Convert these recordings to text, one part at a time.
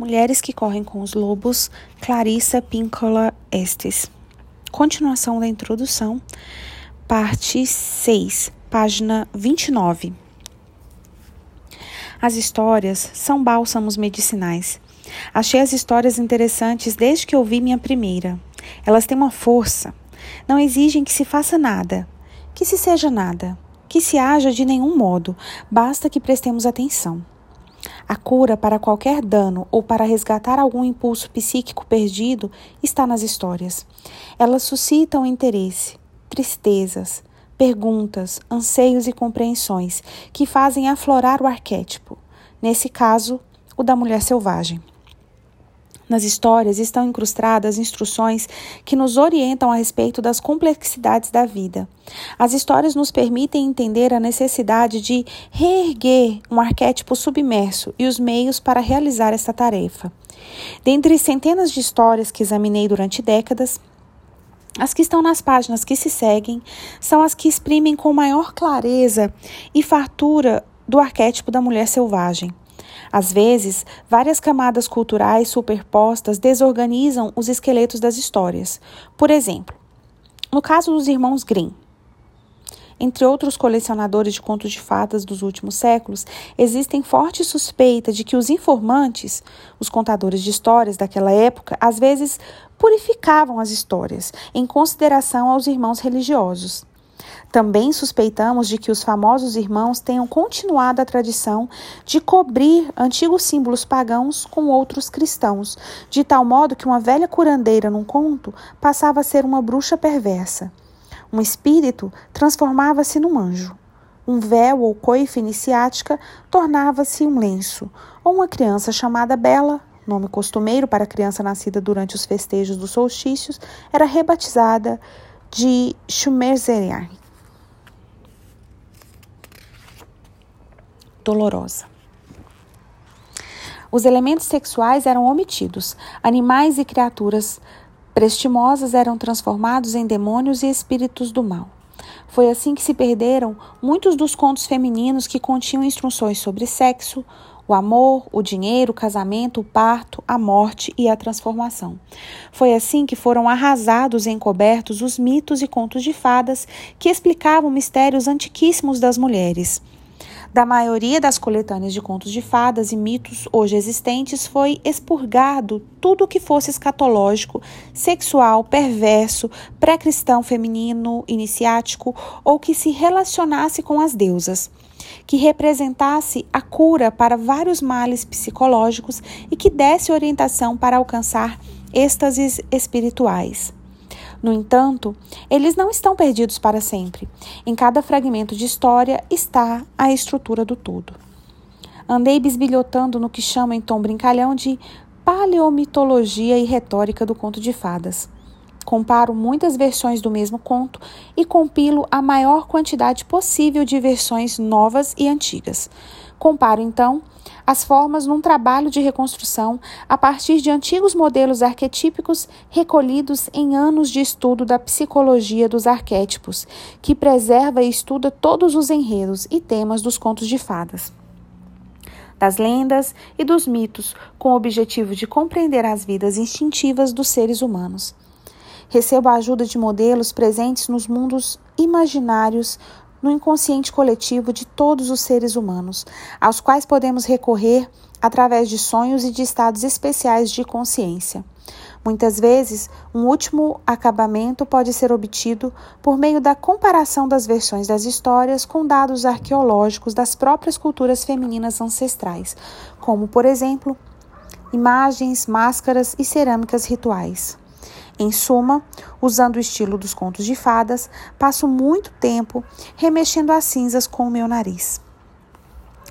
Mulheres que Correm com os Lobos, Clarissa Píncola Estes. Continuação da introdução, parte 6, página 29. As histórias são bálsamos medicinais. Achei as histórias interessantes desde que ouvi minha primeira. Elas têm uma força. Não exigem que se faça nada, que se seja nada, que se haja de nenhum modo, basta que prestemos atenção. A cura para qualquer dano ou para resgatar algum impulso psíquico perdido está nas histórias. Elas suscitam interesse, tristezas, perguntas, anseios e compreensões que fazem aflorar o arquétipo, nesse caso, o da mulher selvagem. Nas histórias estão incrustadas instruções que nos orientam a respeito das complexidades da vida. As histórias nos permitem entender a necessidade de reerguer um arquétipo submerso e os meios para realizar esta tarefa. Dentre centenas de histórias que examinei durante décadas, as que estão nas páginas que se seguem são as que exprimem com maior clareza e fartura do arquétipo da mulher selvagem. Às vezes, várias camadas culturais superpostas desorganizam os esqueletos das histórias. Por exemplo, no caso dos irmãos Grimm, entre outros colecionadores de contos de fadas dos últimos séculos, existem forte suspeita de que os informantes, os contadores de histórias daquela época, às vezes purificavam as histórias em consideração aos irmãos religiosos. Também suspeitamos de que os famosos irmãos tenham continuado a tradição de cobrir antigos símbolos pagãos com outros cristãos, de tal modo que uma velha curandeira num conto passava a ser uma bruxa perversa. Um espírito transformava-se num anjo. Um véu ou coifa iniciática tornava-se um lenço, ou uma criança chamada Bela nome costumeiro para criança nascida durante os festejos dos solstícios, era rebatizada de Shumerzeriar. Dolorosa. Os elementos sexuais eram omitidos, animais e criaturas prestimosas eram transformados em demônios e espíritos do mal. Foi assim que se perderam muitos dos contos femininos que continham instruções sobre sexo, o amor, o dinheiro, o casamento, o parto, a morte e a transformação. Foi assim que foram arrasados e encobertos os mitos e contos de fadas que explicavam mistérios antiquíssimos das mulheres. Da maioria das coletâneas de contos de fadas e mitos hoje existentes foi expurgado tudo o que fosse escatológico, sexual, perverso, pré-cristão feminino, iniciático ou que se relacionasse com as deusas que representasse a cura para vários males psicológicos e que desse orientação para alcançar êxtases espirituais. No entanto, eles não estão perdidos para sempre. Em cada fragmento de história está a estrutura do todo. Andei bisbilhotando no que chamo em tom brincalhão de paleomitologia e retórica do conto de fadas. Comparo muitas versões do mesmo conto e compilo a maior quantidade possível de versões novas e antigas. Comparo, então, as formas num trabalho de reconstrução a partir de antigos modelos arquetípicos recolhidos em anos de estudo da psicologia dos arquétipos, que preserva e estuda todos os enredos e temas dos contos de fadas das lendas e dos mitos, com o objetivo de compreender as vidas instintivas dos seres humanos. Recebo a ajuda de modelos presentes nos mundos imaginários no inconsciente coletivo de todos os seres humanos, aos quais podemos recorrer através de sonhos e de estados especiais de consciência. Muitas vezes, um último acabamento pode ser obtido por meio da comparação das versões das histórias com dados arqueológicos das próprias culturas femininas ancestrais, como, por exemplo, imagens, máscaras e cerâmicas rituais. Em suma, usando o estilo dos contos de fadas, passo muito tempo remexendo as cinzas com o meu nariz.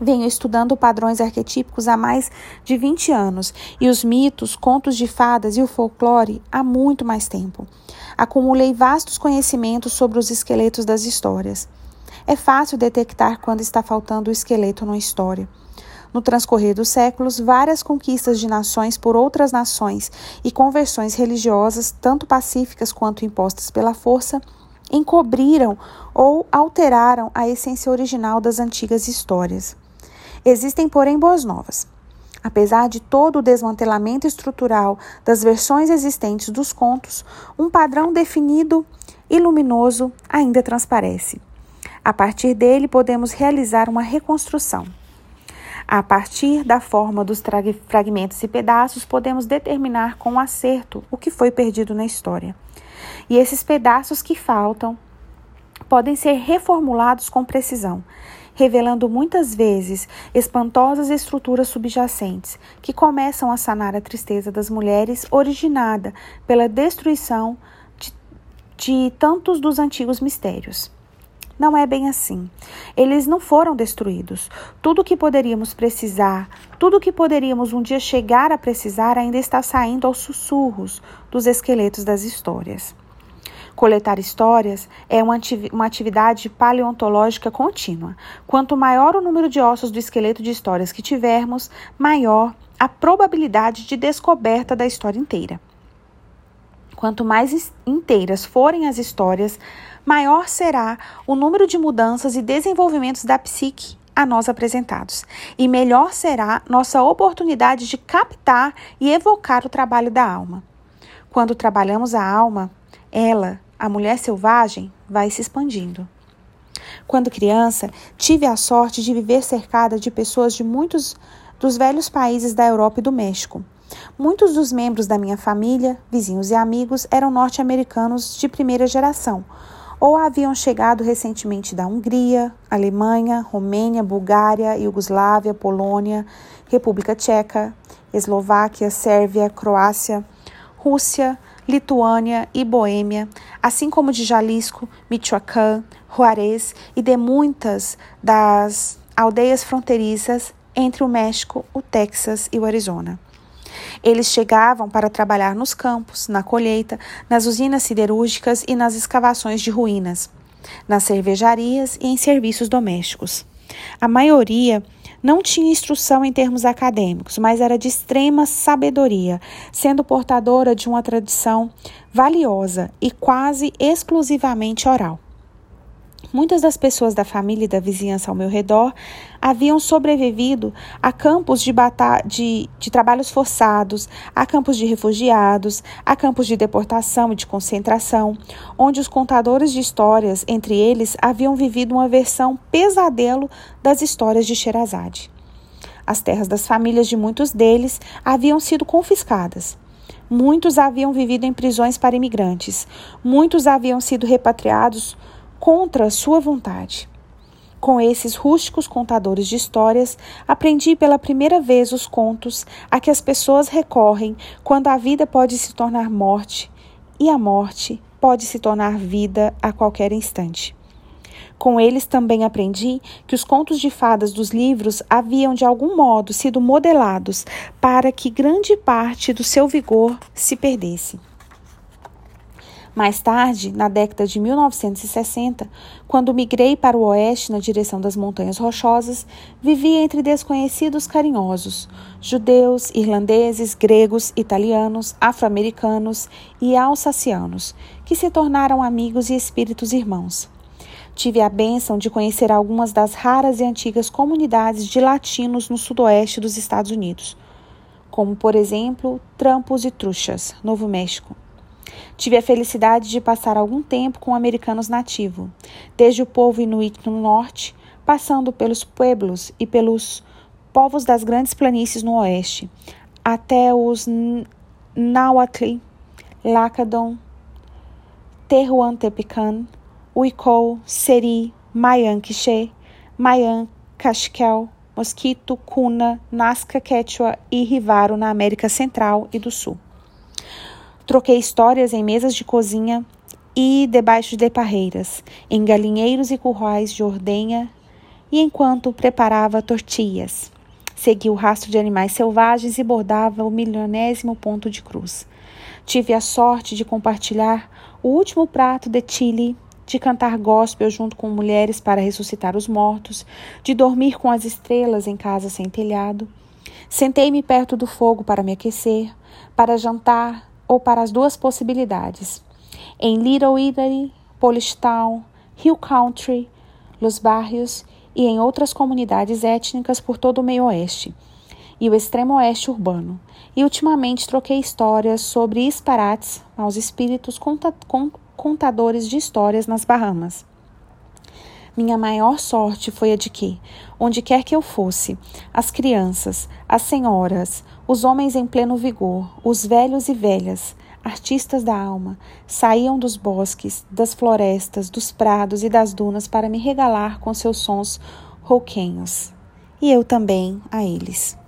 Venho estudando padrões arquetípicos há mais de 20 anos e os mitos, contos de fadas e o folclore há muito mais tempo. Acumulei vastos conhecimentos sobre os esqueletos das histórias. É fácil detectar quando está faltando o esqueleto numa história. No transcorrer dos séculos, várias conquistas de nações por outras nações e conversões religiosas, tanto pacíficas quanto impostas pela força, encobriram ou alteraram a essência original das antigas histórias. Existem, porém, boas novas. Apesar de todo o desmantelamento estrutural das versões existentes dos contos, um padrão definido e luminoso ainda transparece. A partir dele, podemos realizar uma reconstrução. A partir da forma dos fragmentos e pedaços, podemos determinar com acerto o que foi perdido na história. E esses pedaços que faltam podem ser reformulados com precisão, revelando muitas vezes espantosas estruturas subjacentes que começam a sanar a tristeza das mulheres originada pela destruição de, de tantos dos antigos mistérios. Não é bem assim. Eles não foram destruídos. Tudo o que poderíamos precisar, tudo o que poderíamos um dia chegar a precisar ainda está saindo aos sussurros dos esqueletos das histórias. Coletar histórias é uma, atividade paleontológica contínua. Quanto maior o número de ossos do esqueleto de histórias que tivermos, maior a probabilidade de descoberta da história inteira. Quanto mais inteiras forem as histórias, maior será o número de mudanças e desenvolvimentos da psique a nós apresentados, e melhor será nossa oportunidade de captar e evocar o trabalho da alma. Quando trabalhamos a alma, ela, a mulher selvagem, vai se expandindo. Quando criança, tive a sorte de viver cercada de pessoas de muitos dos velhos países da Europa e do México. Muitos dos membros da minha família, vizinhos e amigos, eram norte-americanos de primeira geração ou haviam chegado recentemente da Hungria, Alemanha, Romênia, Bulgária, Iugoslávia, Polônia, República Tcheca, Eslováquia, Sérvia, Croácia, Rússia, Lituânia e Boêmia, assim como de Jalisco, Michoacán, Juarez e de muitas das aldeias fronteiriças entre o México, o Texas e o Arizona. Eles chegavam para trabalhar nos campos, na colheita, nas usinas siderúrgicas e nas escavações de ruínas, nas cervejarias e em serviços domésticos. A maioria não tinha instrução em termos acadêmicos, mas era de extrema sabedoria, sendo portadora de uma tradição valiosa e quase exclusivamente oral. Muitas das pessoas da família e da vizinhança ao meu redor haviam sobrevivido a campos de, de, de, trabalhos forçados, a campos de refugiados, a campos de deportação e de concentração, onde os contadores de histórias, entre eles, haviam vivido uma versão pesadelo das histórias de Sherazade. As terras das famílias de muitos deles haviam sido confiscadas. Muitos haviam vivido em prisões para imigrantes. Muitos haviam sido repatriados contra sua vontade. Com esses rústicos contadores de histórias, aprendi pela primeira vez os contos a que as pessoas recorrem quando a vida pode se tornar morte e a morte pode se tornar vida a qualquer instante. Com eles também aprendi que os contos de fadas dos livros haviam de algum modo sido modelados para que grande parte do seu vigor se perdesse. Mais tarde, na década de 1960, quando migrei para o oeste na direção das Montanhas Rochosas, vivi entre desconhecidos carinhosos, judeus, irlandeses, gregos, italianos, afro-americanos e alsacianos, que se tornaram amigos e espíritos irmãos. Tive a bênção de conhecer algumas das raras e antigas comunidades de latinos no sudoeste dos Estados Unidos, como, por exemplo, Trampos e Truchas, Novo México Tive a felicidade de passar algum tempo com americanos nativos, desde o povo inuit no norte, passando pelos pueblos e pelos povos das grandes planícies no oeste, até os Nahuatl, Lacadon, Tehuantepecan, Uicou, Seri, Mayan Quiché, Mayan Casquel, Mosquito, Cuna, Nazca Quechua e Rivaro na América Central e do Sul. Troquei histórias em mesas de cozinha e debaixo de parreiras, em galinheiros e currais de ordenha, e enquanto preparava tortilhas. Segui o rastro de animais selvagens e bordava o milionésimo ponto de cruz. Tive a sorte de compartilhar o último prato de chile, de cantar gospel junto com mulheres para ressuscitar os mortos, de dormir com as estrelas em casa sem telhado. Sentei-me perto do fogo para me aquecer, para jantar ou para as duas possibilidades. Em Little Italy, Polish Town, Hill Country, Los Barrios e em outras comunidades étnicas por todo o meio oeste. e o extremo oeste urbano. E ultimamente troquei histórias sobre disparates aos espíritos conta contadores de histórias nas Bahamas. Minha maior sorte foi a de que, onde quer que eu fosse, as crianças, as senhoras, os homens em pleno vigor, os velhos e velhas, artistas da alma, saíam dos bosques, das florestas, dos prados e das dunas para me regalar com seus sons rouquenhos. E eu também a eles.